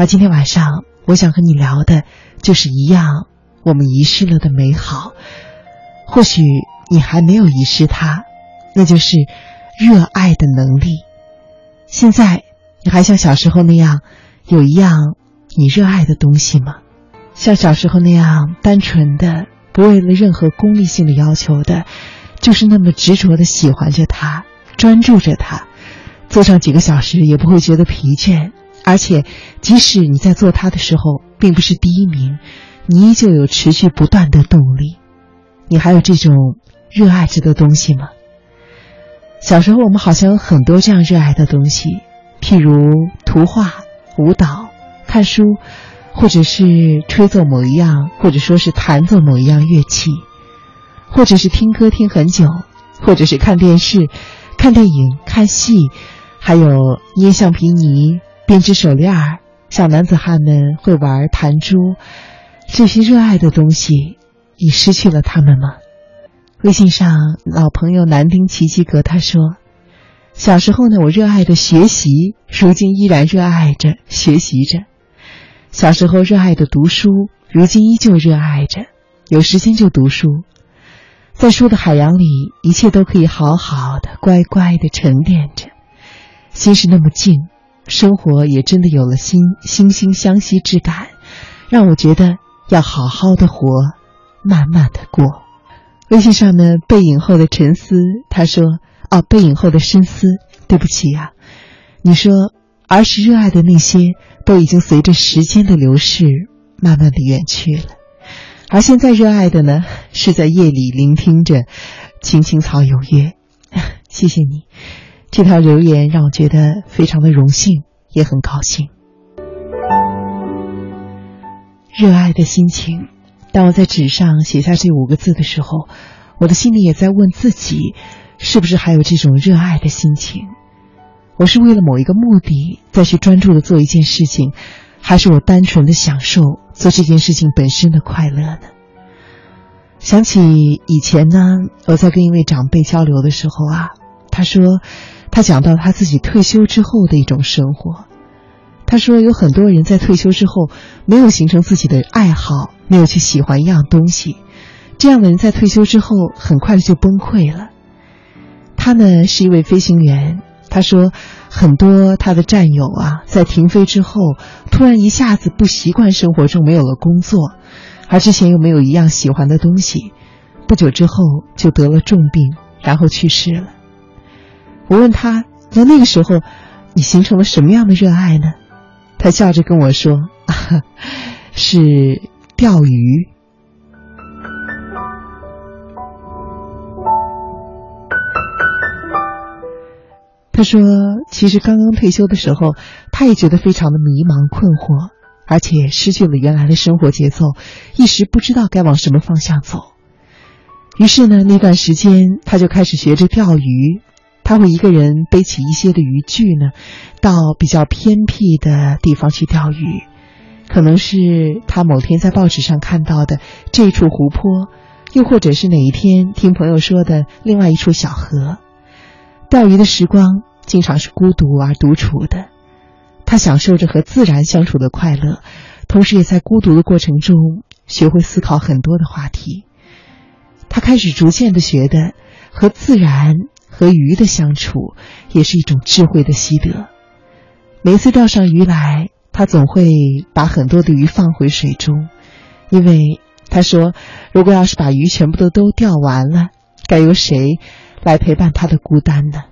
而今天晚上，我想和你聊的，就是一样我们遗失了的美好。或许你还没有遗失它，那就是热爱的能力。现在，你还像小时候那样，有一样你热爱的东西吗？像小时候那样单纯的，不为了任何功利性的要求的，就是那么执着的喜欢着它，专注着它，坐上几个小时也不会觉得疲倦。而且，即使你在做它的时候并不是第一名，你依旧有持续不断的动力。你还有这种热爱着的东西吗？小时候我们好像有很多这样热爱的东西，譬如图画、舞蹈、看书，或者是吹奏某一样，或者说是弹奏某一样乐器，或者是听歌听很久，或者是看电视、看电影、看戏，还有捏橡皮泥。编织手链儿，小男子汉们会玩弹珠，这些热爱的东西，你失去了他们吗？微信上老朋友南丁奇奇格他说：“小时候呢，我热爱的学习，如今依然热爱着学习着；小时候热爱的读书，如今依旧热爱着，有时间就读书。在书的海洋里，一切都可以好好的、乖乖的沉淀着，心是那么静。”生活也真的有了心惺惺相惜之感，让我觉得要好好的活，慢慢的过。微信上呢，背影后的沉思，他说：“哦，背影后的深思，对不起呀。”你说儿时热爱的那些，都已经随着时间的流逝，慢慢的远去了，而现在热爱的呢，是在夜里聆听着青青草有约。谢谢你。这条留言让我觉得非常的荣幸，也很高兴。热爱的心情，当我在纸上写下这五个字的时候，我的心里也在问自己：是不是还有这种热爱的心情？我是为了某一个目的再去专注的做一件事情，还是我单纯的享受做这件事情本身的快乐呢？想起以前呢，我在跟一位长辈交流的时候啊，他说。他讲到他自己退休之后的一种生活，他说有很多人在退休之后没有形成自己的爱好，没有去喜欢一样东西，这样的人在退休之后很快就崩溃了。他呢是一位飞行员，他说很多他的战友啊在停飞之后突然一下子不习惯生活中没有了工作，而之前又没有一样喜欢的东西，不久之后就得了重病，然后去世了。我问他，在那个时候，你形成了什么样的热爱呢？他笑着跟我说：“ 是钓鱼。”他说：“其实刚刚退休的时候，他也觉得非常的迷茫困惑，而且失去了原来的生活节奏，一时不知道该往什么方向走。于是呢，那段时间他就开始学着钓鱼。”他会一个人背起一些的渔具呢，到比较偏僻的地方去钓鱼，可能是他某天在报纸上看到的这处湖泊，又或者是哪一天听朋友说的另外一处小河。钓鱼的时光经常是孤独而独处的，他享受着和自然相处的快乐，同时也在孤独的过程中学会思考很多的话题。他开始逐渐的学的和自然。和鱼的相处也是一种智慧的习得。每次钓上鱼来，他总会把很多的鱼放回水中，因为他说，如果要是把鱼全部都都钓完了，该由谁来陪伴他的孤单呢？